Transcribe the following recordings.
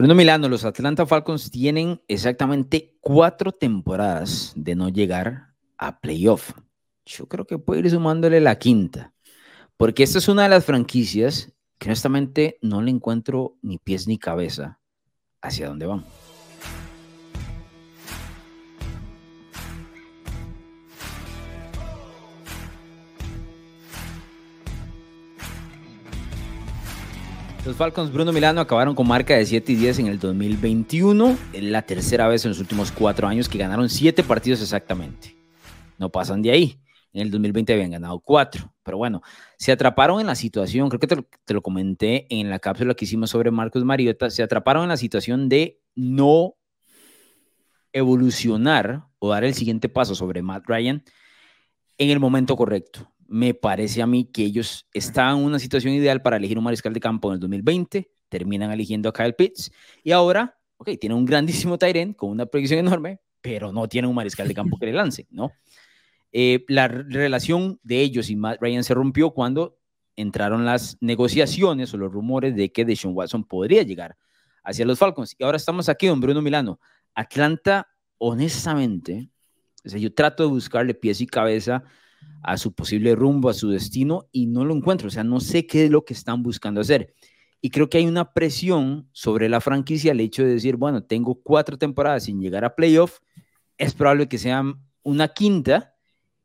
Bruno Milano, los Atlanta Falcons tienen exactamente cuatro temporadas de no llegar a playoff. Yo creo que puede ir sumándole la quinta, porque esta es una de las franquicias que honestamente no le encuentro ni pies ni cabeza hacia dónde van. Los Falcons Bruno Milano acabaron con marca de 7 y 10 en el 2021, la tercera vez en los últimos cuatro años que ganaron 7 partidos exactamente. No pasan de ahí. En el 2020 habían ganado 4. Pero bueno, se atraparon en la situación, creo que te, lo comenté en la cápsula que hicimos sobre Marcos Mariota, se atraparon en la situación de no evolucionar o dar el siguiente paso sobre Matt Ryan en el momento correcto me parece a mí que ellos estaban en una situación ideal para elegir un mariscal de campo en el 2020, terminan eligiendo a Kyle Pitts y ahora, ok, tienen un grandísimo Tyren con una proyección enorme, pero no tienen un mariscal de campo que le lance, ¿no? Eh, la relación de ellos y Matt Ryan se rompió cuando entraron las negociaciones o los rumores de que Deshaun Watson podría llegar hacia los Falcons. Y ahora estamos aquí, don Bruno Milano. Atlanta, honestamente, o yo trato de buscarle pies y cabeza a su posible rumbo, a su destino, y no lo encuentro. O sea, no sé qué es lo que están buscando hacer. Y creo que hay una presión sobre la franquicia el hecho de decir, bueno, tengo cuatro temporadas sin llegar a playoff, es probable que sea una quinta,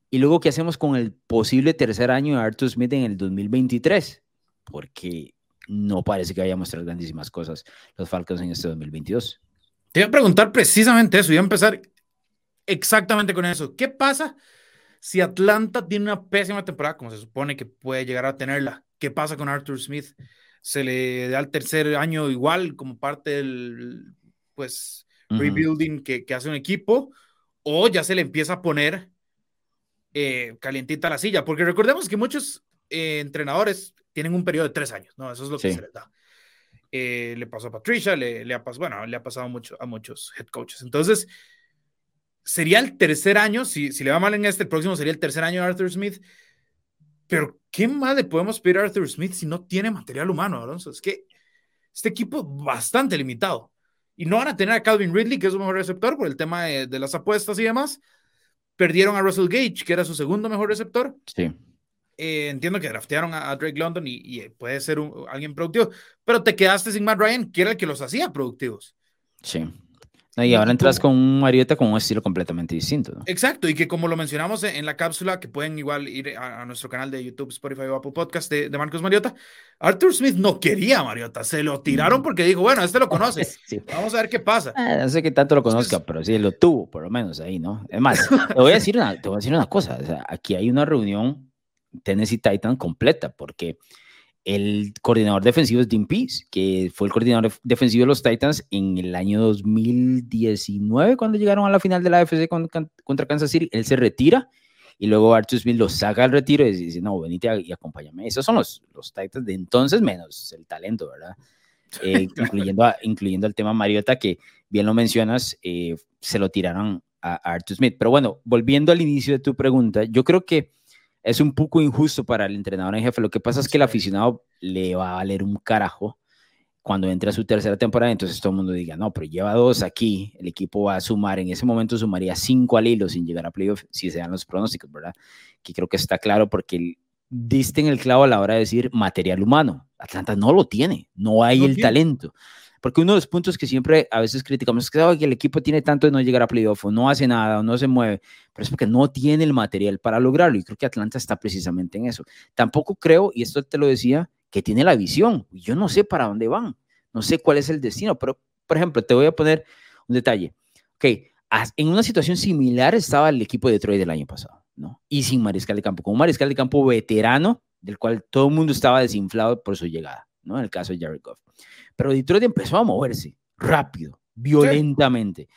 y luego qué hacemos con el posible tercer año de Arthur Smith en el 2023, porque no parece que vaya a mostrar grandísimas cosas los Falcons en este 2022. Te voy a preguntar precisamente eso, y a empezar exactamente con eso. ¿Qué pasa si Atlanta tiene una pésima temporada, como se supone que puede llegar a tenerla, ¿qué pasa con Arthur Smith? ¿Se le da el tercer año igual como parte del pues, rebuilding que, hace un equipo? ¿O ya se le empieza a poner eh, calientita la silla? Porque recordemos que muchos eh, entrenadores tienen un periodo de tres años, ¿no? Eso es lo que se les da. Eh, le pasó a Patricia, le, le, ha, bueno, le ha pasado mucho, a muchos head coaches. Entonces, sería el tercer año, si, si le va mal en este, el próximo sería el tercer año de Arthur Smith. Pero, ¿qué más le podemos pedir a Arthur Smith si no tiene material humano, Alonso? Es que este equipo bastante limitado. Y no van a tener a Calvin Ridley, que es su mejor receptor, por el tema de, las apuestas y demás. Perdieron a Russell Gage, que era su segundo mejor receptor. Sí. Eh, entiendo que draftearon a, Drake London y, puede ser alguien productivo, pero te quedaste sin Matt Ryan, que era el que los hacía productivos. Sí. Y ahora entras con un Mariota con un estilo completamente distinto. Exacto, y que como lo mencionamos en la cápsula, que pueden igual ir a, nuestro canal de YouTube, Spotify o Apple Podcast de, Marcos Mariota, Arthur Smith no quería a Mariota, se lo tiraron porque dijo, bueno, este lo conoce, vamos a ver qué pasa. Ah, no sé qué tanto lo conozca, pero sí, lo tuvo, por lo menos ahí, ¿no? Es más, te voy a decir una, te voy a decir una cosa, o sea, aquí hay una reunión Tennessee Titan completa, porque el coordinador defensivo es Dean Pease, que fue el coordinador defensivo de los Titans en el año 2019, cuando llegaron a la final de la AFC contra Kansas City. Él se retira y luego Arthur Smith lo saca al retiro y dice, no, venite y acompáñame. Esos son los, los Titans de entonces, menos el talento, ¿verdad? Eh, incluyendo, incluyendo el tema Mariota, que bien lo mencionas, eh, se lo tiraron a Arthur Smith. Pero bueno, volviendo al inicio de tu pregunta, yo creo que es un poco injusto para el entrenador en jefe. Lo que pasa es que el aficionado le va a valer un carajo cuando entre a su tercera temporada, entonces todo el mundo diga, no, pero lleva dos aquí, el equipo va a sumar, en ese momento sumaría cinco al hilo sin llegar a playoff, si se dan los pronósticos, ¿verdad? Que creo que está claro porque diste en el clavo a la hora de decir material humano. Atlanta no lo tiene, no hay el talento. Porque uno de los puntos que siempre a veces criticamos es que, el equipo tiene tanto de no llegar a playoff, o no hace nada, o no se mueve, pero es porque no tiene el material para lograrlo. Y creo que Atlanta está precisamente en eso. Tampoco creo, y esto te lo decía, que tiene la visión. Yo no sé para dónde van, no sé cuál es el destino, pero, por ejemplo, te voy a poner un detalle. Ok, en una situación similar estaba el equipo de Detroit del año pasado, ¿no? Y sin mariscal de campo, con un mariscal de campo veterano, del cual todo el mundo estaba desinflado por su llegada, ¿no? En el caso de Jared Goff. Pero Detroit empezó a moverse rápido, violentamente,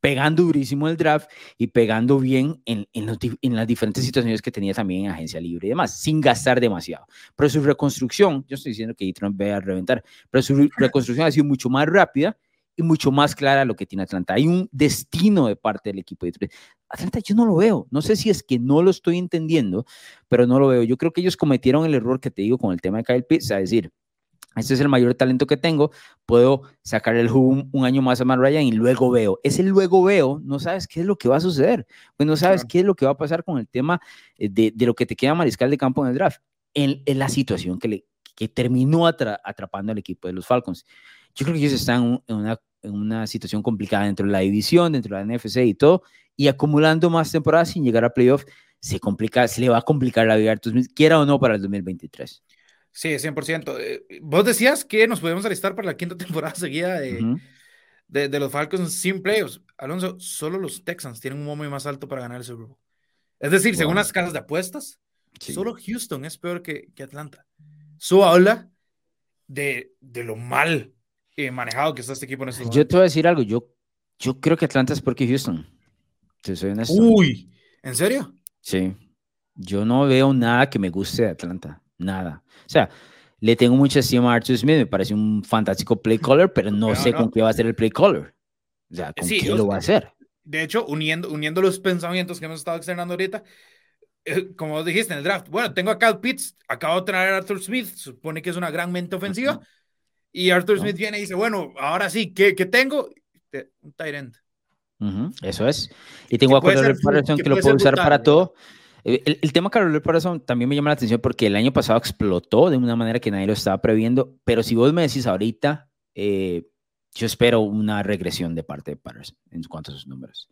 pegando durísimo el draft y pegando bien en, en, las diferentes situaciones que tenía también en agencia libre y demás, sin gastar demasiado. Pero su reconstrucción, yo estoy diciendo que Detroit vaya a reventar, pero su reconstrucción ha sido mucho más rápida y mucho más clara lo que tiene Atlanta. Hay un destino de parte del equipo de Detroit. Atlanta yo no lo veo. No sé si es que no lo estoy entendiendo, pero no lo veo. Yo creo que ellos cometieron el error que te digo con el tema de Kyle Pitts, es decir, este es el mayor talento que tengo, puedo sacar el jugo un, año más a Matt Ryan y luego veo. Ese luego veo, no sabes qué es lo que va a suceder, pues no sabes qué es lo que va a pasar con el tema eh, de, de, lo que te queda mariscal de campo en el draft, en, en la situación que, le, que terminó atrapando al equipo de los Falcons. Yo creo que ellos están en una, en una situación complicada dentro de la división, dentro de la NFC y todo, y acumulando más temporadas sin llegar a playoff, se complica, se le va a complicar la vida a quiera o no, para el 2023. Sí, 100%. Eh, vos decías que nos podemos alistar para la quinta temporada seguida de, de, los Falcons sin playoffs. Alonso, solo los Texans tienen un momento más alto para ganar el Super Bowl. Es decir, según las casas de apuestas, solo Houston es peor que, que Atlanta. Su habla de, de lo mal eh, manejado que está este equipo en momento. Yo te voy a decir algo. Yo, yo creo que Atlanta es peor que Houston. Te soy honesto. Uy, ¿en serio? Sí. Yo no veo nada que me guste de Atlanta nada. O sea, le tengo mucha estima a Arthur Smith, me parece un fantástico play caller, pero no sé con qué va a ser el play caller. O sea, ¿con qué lo va a hacer? De hecho, uniendo, uniendo los pensamientos que hemos estado externando ahorita, eh, como dijiste en el draft, bueno, tengo a Cal Pitts, acabo de traer a Arthur Smith, supone que es una gran mente ofensiva, y Arthur Smith viene y dice, bueno, ahora sí, ¿qué, qué tengo? Un tight end. eso es. Y tengo a Cordero Patterson que, que lo puedo usar para todo. Eh, el, tema Carol Patterson también me llama la atención porque el año pasado explotó de una manera que nadie lo estaba previendo, pero si vos me decís ahorita, eh, yo espero una regresión de parte de Patterson en cuanto a sus números.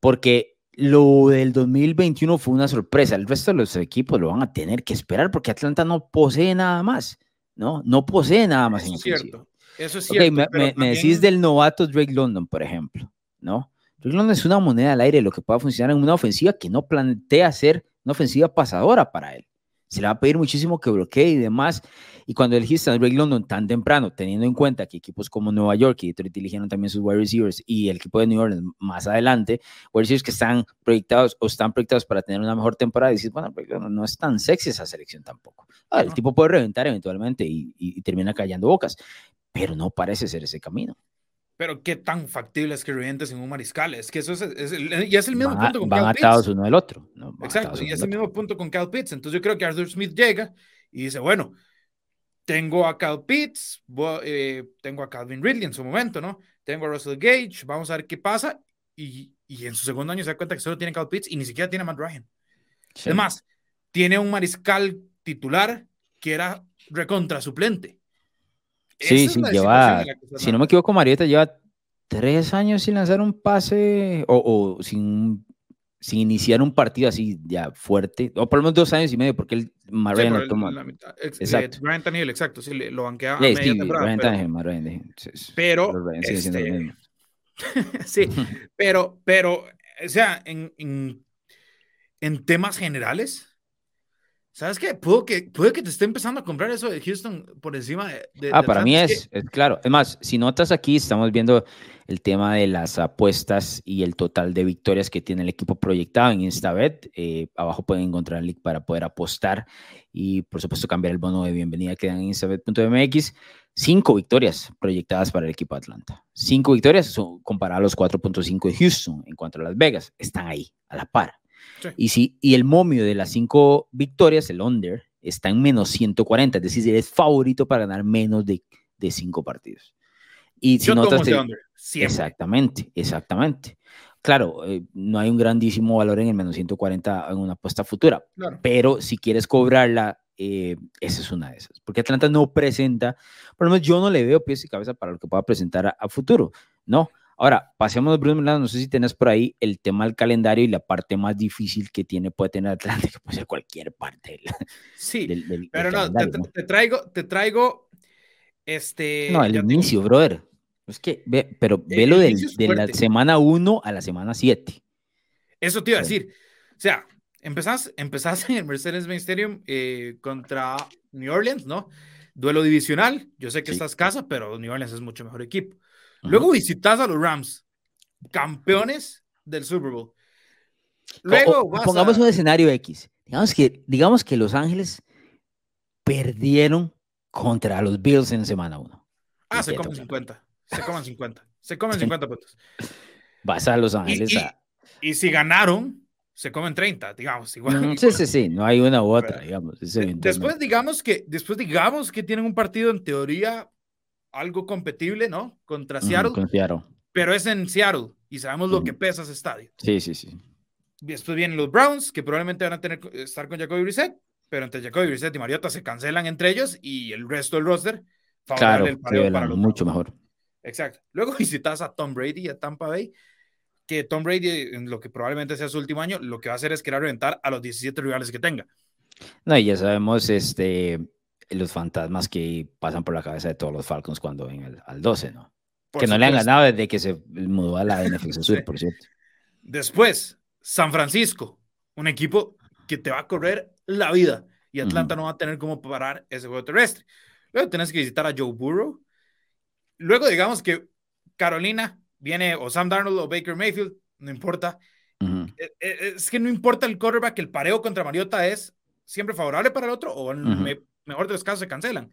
Porque lo del 2021 fue una sorpresa. El resto de los equipos lo van a tener que esperar porque Atlanta no posee nada más, ¿no? No posee nada más Eso es cierto. Eso es cierto. me, me decís del novato Drake London, por ejemplo, ¿no? No es una moneda al aire lo que pueda funcionar en una ofensiva que no plantea ser una ofensiva pasadora para él. Se le va a pedir muchísimo que bloquee y demás. Y cuando elegiste a Drake London tan temprano, teniendo en cuenta que equipos como Nueva York y Detroit eligieron también sus wide receivers y el equipo de New Orleans más adelante, wide receivers que están proyectados o están proyectados para tener una mejor temporada, y dices, bueno, no es tan sexy esa selección tampoco. Ah, el tipo puede reventar eventualmente y, y termina callando bocas, pero no parece ser ese camino. Pero qué tan factible es que revientes en un mariscal. Es que eso es, es, y es el mismo punto con van Cal atados uno del otro. Exacto, y es el mismo punto con Cal Pitts. Entonces yo creo que Arthur Smith llega y dice, bueno, tengo a Cal Pitts, eh, tengo a Calvin Ridley en su momento, ¿no? Tengo a Russell Gage, vamos a ver qué pasa. Y, y en su segundo año se da cuenta que solo tiene Cal Pitts y ni siquiera tiene a Matt Ryan. Además, tiene un mariscal titular que era recontra suplente. Sí, sí, lleva, si no me equivoco, Marieta lleva tres años sin lanzar un pase o, sin, sin iniciar un partido así ya fuerte, o por lo menos dos años y medio, porque el Marian lo toma. exacto. Brian Tannehill, exacto, sí, lo banquea a media sí, temporada. Brian pero, pero este, sí, pero, pero, o sea, en, en, en temas generales, ¿Sabes qué? Puede que, puede que te esté empezando a comprar eso de Houston por encima de... ah, para mí es, es, claro. Es más, si notas aquí, estamos viendo el tema de las apuestas y el total de victorias que tiene el equipo proyectado en Instabet. Eh, abajo pueden encontrar el link para poder apostar y, por supuesto, cambiar el bono de bienvenida que dan en instabet.mx. Cinco victorias proyectadas para el equipo de Atlanta. Cinco victorias son comparadas a los 4.5 de Houston en cuanto a Las Vegas. Están ahí, a la par. Y, si, y el momio de las cinco victorias, el under, está en menos 140, es decir, es favorito para ganar menos de, de cinco partidos. Y si notas, exactamente, exactamente. Claro, eh, no hay un grandísimo valor en el menos 140 en una apuesta futura, pero si quieres cobrarla, eh, esa es una de esas. Porque Atlanta no presenta, por lo menos yo no le veo pies y cabeza para lo que pueda presentar a, a futuro, ¿no? Ahora, pasemos a Bruno Milano. No sé si tienes por ahí el tema del calendario y la parte más difícil que tiene, puede tener Atlanta, que puede ser cualquier parte sí, pero no, te, traigo, te traigo este. No, el inicio, brother. Es que, ve, pero ve lo de la semana 1 a la semana 7. Eso te iba a decir. O sea, empezás, empezás en el Mercedes-Benz Stadium eh, contra New Orleans, ¿no? Duelo divisional. Yo sé que estás casa, pero New Orleans es mucho mejor equipo. Luego visitas a los Rams, campeones del Super Bowl. Luego pongamos un escenario X. Digamos que, digamos que Los Ángeles perdieron contra los Bills en semana 1. Ah, se comen 50. Se comen 50. Se comen 50 puntos. Vas a Los Ángeles y, y, si ganaron, se comen 30, digamos. Igual, sí, sí, sí, no hay una u otra, digamos. Después digamos, que, después digamos que tienen un partido en teoría algo competible, ¿no? Contra Seattle. Pero es en Seattle y sabemos lo que pesa ese estadio. Sí, sí, sí. Después vienen los Browns, que probablemente van a tener estar con Jacoby Brissett, pero entre Jacoby Brissett y Mariota se cancelan entre ellos y el resto del roster claro, el para mucho mejor. Exacto. Luego visitas a Tom Brady a Tampa Bay, que Tom Brady, en lo que probablemente sea su último año, lo que va a hacer es querer reventar a los 17 rivales que tenga. No, y ya sabemos este, los fantasmas que pasan por la cabeza de todos los Falcons cuando ven al 12, ¿no? que no le han ganado desde que se mudó a la NFC Sur, por cierto. Después, San Francisco, un equipo que te va a correr la vida y Atlanta no va a tener cómo parar ese juego terrestre. Luego tenés que visitar a Joe Burrow. Luego digamos que Carolina viene o Sam Darnold o Baker Mayfield, no importa. E, e, es que no importa el quarterback, el pareo contra Mariota es siempre favorable para el otro o en mejor de los casos se cancelan.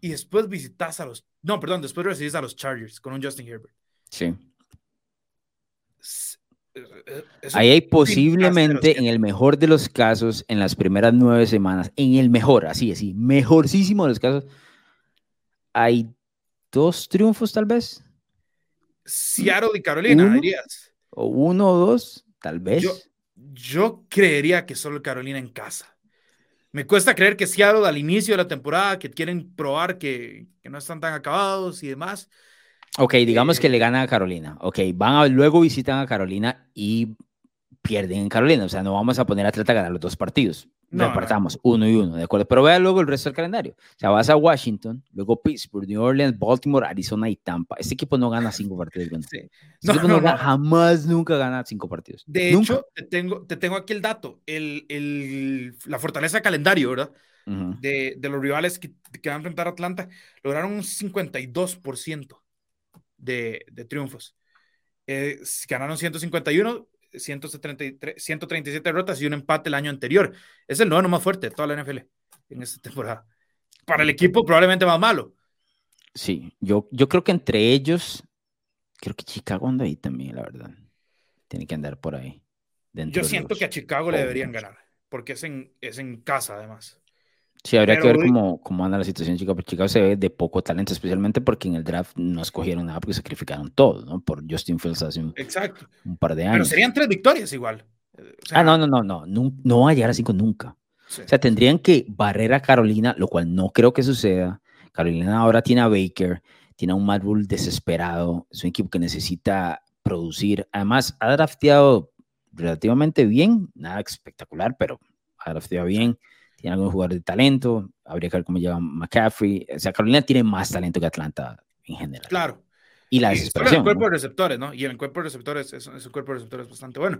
Y después visitas a los, no, perdón, después recibís a los Chargers con un Justin Herbert. Sí. Ahí hay posiblemente, en el mejor de los casos, en las primeras nueve semanas, en el mejor, así, así, mejorcísimo de los casos, hay dos triunfos tal vez. Seattle y Carolina, dirías. O uno o dos, tal vez. Yo, yo creería que solo Carolina en casa. Me cuesta creer que Seattle al inicio de la temporada, que quieren probar que, que no están tan acabados y demás. Ok, digamos que le gana a Carolina. Ok, van a, luego visitan a Carolina y pierden en Carolina. O sea, no vamos a poner a Atlanta a ganar los dos partidos. No, Repartamos uno y uno, ¿de acuerdo? Pero vea luego el resto del calendario. O sea, vas a Washington, luego Pittsburgh, New Orleans, Baltimore, Arizona y Tampa. Este equipo no gana cinco partidos. Sí. Este no, equipo no, gana, jamás, nunca gana cinco partidos. De hecho, te tengo, te tengo aquí el dato, el, el, la fortaleza de calendario, ¿verdad? de, de, los rivales que, que, van a enfrentar a Atlanta, lograron un 52% de, de triunfos. Eh, ganaron 151, 133, 137 derrotas y un empate el año anterior. Es el noveno más fuerte de toda la NFL en esta temporada. Para el equipo probablemente más malo. Sí, yo, yo creo que entre ellos, creo que Chicago anda ahí también, la verdad. Tiene que andar por ahí. Yo siento que a Chicago le deberían ganar, porque es en, es en casa además. Sí, habría que ver cómo, cómo anda la situación Chicago. Chicago se ve de poco talento, especialmente porque en el draft no escogieron nada porque sacrificaron todo, ¿no? Por Justin Fields hace un, Exacto. un par de años. Pero serían tres victorias igual. ah, no, no, no, no, no, no va a llegar a cinco nunca. O sea, tendrían que barrer a Carolina, lo cual no creo que suceda. Carolina ahora tiene a Baker, tiene a un Matt Rule desesperado, es un equipo que necesita producir. Además, ha drafteado relativamente bien, nada espectacular, pero ha drafteado bien tiene algunos jugadores de talento, habría que ver cómo llega McCaffrey. O sea, Carolina tiene más talento que Atlanta en general. Claro. Y la desesperación. el cuerpo de receptores, ¿no? Y el cuerpo de receptores es, un cuerpo de receptores bastante bueno.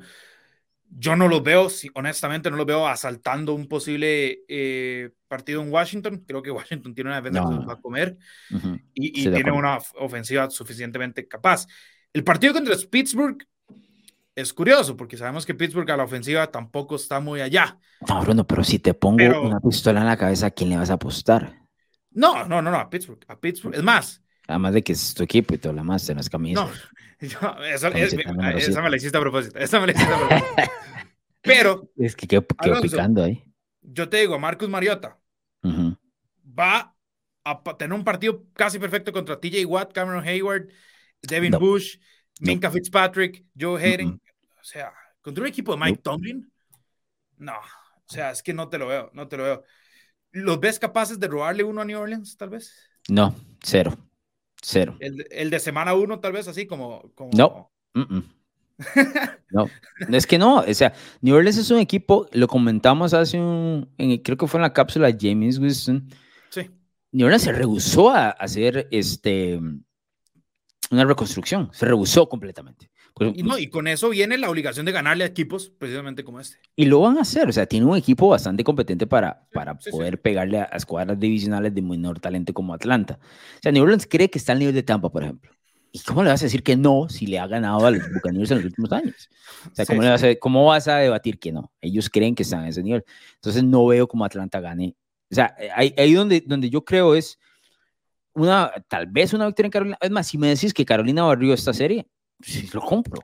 Yo no los veo, si, honestamente, no los veo asaltando un posible eh, partido en Washington. Creo que Washington tiene una defensa que va a comer y, y tiene una ofensiva suficientemente capaz. El partido contra Pittsburgh es curioso porque sabemos que Pittsburgh a la ofensiva tampoco está muy allá. No, Bruno, pero si te pongo una pistola en la cabeza, ¿a quién le vas a apostar? No, no, no, no, a Pittsburgh, a Pittsburgh. Es más. Además de que es tu equipo y todo lo demás, tenés camisas. No, esa, me la hiciste a propósito. Esa me la hiciste a propósito. pero. Es que qué picando ahí. Yo te digo, Marcus Mariota va a tener un partido casi perfecto contra TJ Watt, Cameron Hayward, Devin Bush, Minka Fitzpatrick, Joe Hayden. O sea, contra un equipo de Mike Tomlin, no. O sea, es que no te lo veo, no te lo veo. ¿Los ves capaces de robarle uno a New Orleans, tal vez? No, cero. Cero. El, de semana uno, tal vez así como. No. no, es que no, o sea, New Orleans es un equipo, lo comentamos hace un, creo que fue en la cápsula de James Wilson. Sí. New Orleans se rehusó a hacer este, una reconstrucción, se rehusó completamente. Pues, y, no, y con eso viene la obligación de ganarle a equipos precisamente como este. Y lo van a hacer, o sea, tiene un equipo bastante competente para, para poder pegarle a, escuadras divisionales de menor talento como Atlanta. O sea, New Orleans cree que está al nivel de Tampa, por ejemplo. ¿Y cómo le vas a decir que no si le ha ganado a los Buccaneers en los últimos años? O sea, ¿cómo, le vas a, ¿cómo vas a debatir que no? Ellos creen que están a ese nivel. Entonces, no veo cómo Atlanta gane. O sea, ahí, ahí donde, donde yo creo es una, tal vez una victoria en Carolina. Es más, si me decís que Carolina barrió esta serie, sí, lo compro.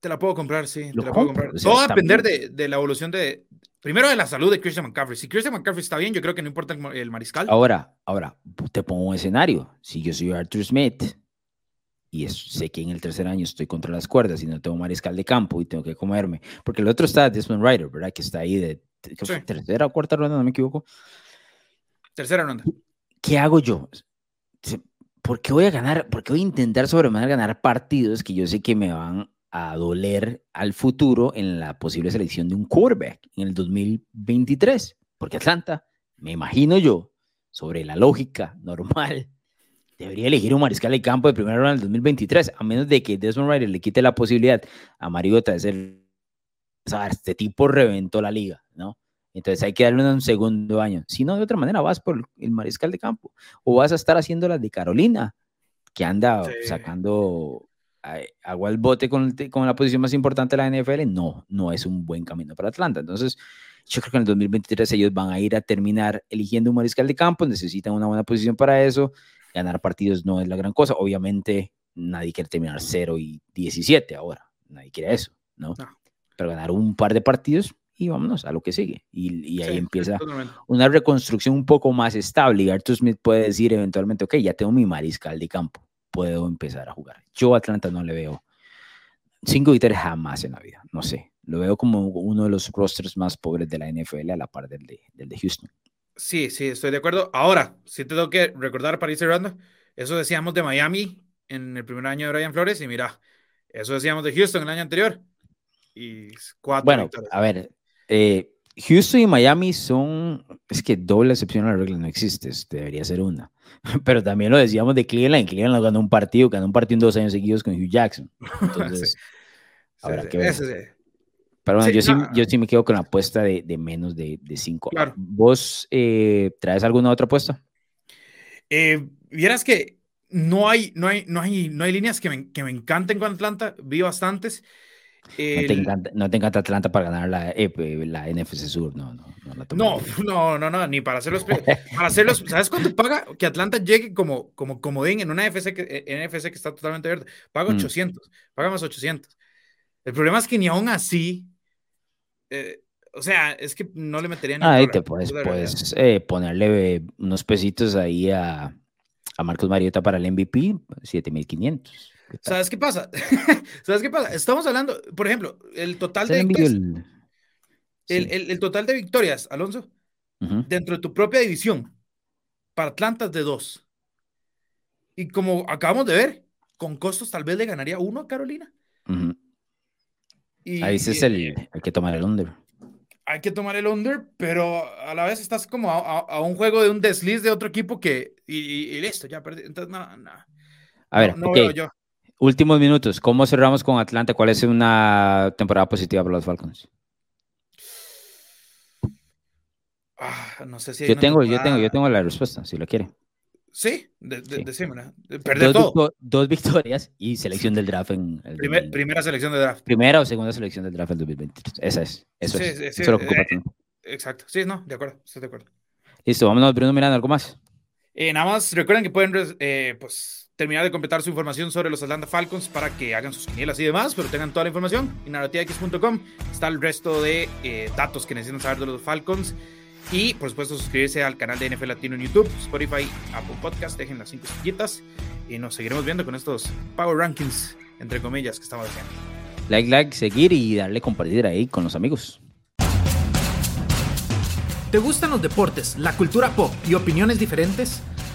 Te la puedo comprar, sí. Te la puedo comprar. Todo va a depender de, de, la evolución de, primero de la salud de Christian McCaffrey. Si Christian McCaffrey está bien, yo creo que no importa el, mariscal. Ahora, ahora, te pongo un escenario. Si yo soy Arthur Smith y sé que en el tercer año estoy contra las cuerdas y no tengo mariscal de campo y tengo que comerme, porque el otro está Desmond Ryder, ¿verdad? Que está ahí de tercera o cuarta ronda, no me equivoco. Tercera ronda. ¿Qué hago yo? ¿Por qué voy a ganar? ¿Por qué voy a intentar sobremanera ganar partidos que yo sé que me van a doler al futuro en la posible selección de un quarterback en el 2023? Porque Atlanta, me imagino yo, sobre la lógica normal, debería elegir un mariscal de campo de primera ronda en el 2023, a menos de que Desmond Ryder le quite la posibilidad a Mariota de ser. este tipo reventó la liga, ¿no? Entonces hay que darle un segundo año. Si no, de otra manera vas por el mariscal de campo o vas a estar haciendo las de Carolina, que anda sacando agua al bote con, con, la posición más importante de la NFL. No, no es un buen camino para Atlanta. Entonces, yo creo que en el 2023 ellos van a ir a terminar eligiendo un mariscal de campo, necesitan una buena posición para eso. Ganar partidos no es la gran cosa. Obviamente, nadie quiere terminar 0 y 17 ahora. Nadie quiere eso, ¿no? no. Pero ganar un par de partidos y vámonos a lo que sigue. Y, ahí empieza una reconstrucción un poco más estable. Y Arthur Smith puede decir eventualmente, ok, ya tengo mi mariscal de campo, puedo empezar a jugar. Yo a Atlanta no le veo cinco victorias jamás en la vida, no sé. Lo veo como uno de los rosters más pobres de la NFL a la par del de, del de Houston. Sí, sí, estoy de acuerdo. Ahora, si te tengo que recordar para ir cerrando, eso decíamos de Miami en el primer año de Brian Flores y mira, eso decíamos de Houston el año anterior. Y cuatro bueno, a ver, eh, Houston y Miami son, es que doble excepción a la regla no existe, debería ser una. Pero también lo decíamos de Cleveland, Cleveland ganó un partido, ganó un partido en dos años seguidos con Hugh Jackson. Entonces, habrá que ver. Pero bueno, yo, sí, yo sí me quedo con la apuesta de, de menos de, de cinco. ¿Vos eh, traes alguna otra apuesta? Eh, vieras que no hay, no hay, no hay, no hay líneas que me, que me encanten con Atlanta, vi bastantes. No, te encanta, Atlanta para ganar la, eh, la NFC Sur, no, no. No, no, no, no, ni para hacerlos. para hacerlos, ¿sabes cuánto paga que Atlanta llegue como, como comodín en una NFC que, eh, NFC que está totalmente verde? Paga 800, mm. paga más 800. El problema es que ni aún así, eh, o sea, es que no le metería ni Ahí te puedes, puedes ponerle unos pesitos ahí a, a Marcos Mariota para el MVP, 7500. ¿Sabes qué pasa? ¿Sabes qué pasa? Estamos hablando, por ejemplo, el total de el, total de victorias, Alonso, dentro de tu propia división, para Atlanta de dos. Y como acabamos de ver, con costos tal vez le ganaría uno a Carolina. y, Ahí es el, hay que tomar el under. Hay que tomar el under, pero a la vez estás como a, un juego de un desliz de otro equipo que, y, listo, ya perdí. Entonces, no, no. A ver, no, yo. Últimos minutos, ¿cómo cerramos con Atlanta? ¿Cuál es una temporada positiva para los Falcons? Ah, no sé si yo tengo, yo tengo, yo tengo la respuesta, si lo quiere. Sí, de, Perder dos, todo. dos victorias y selección del draft en el primera selección de draft. Primera o segunda selección del draft en 2023. Esa es. Eso es. eso es lo que ocupa eh, Exacto. Sí, no, de acuerdo, estoy de acuerdo. Listo, vámonos, Bruno Miranda, ¿algo más? Eh, nada más recuerden que pueden eh, pues terminar de completar su información sobre los Atlanta Falcons para que hagan sus quinielas y demás, pero tengan toda la información en narrativax.com. Está el resto de eh, datos que necesitan saber de los Falcons. Y por supuesto, suscribirse al canal de NFL Latino en YouTube, Spotify, Apple Podcast. Dejen las cinco estrellitas y nos seguiremos viendo con estos Power Rankings, entre comillas, que estamos haciendo. Like, like, seguir y darle compartir ahí con los amigos. ¿Te gustan los deportes, la cultura pop y opiniones diferentes?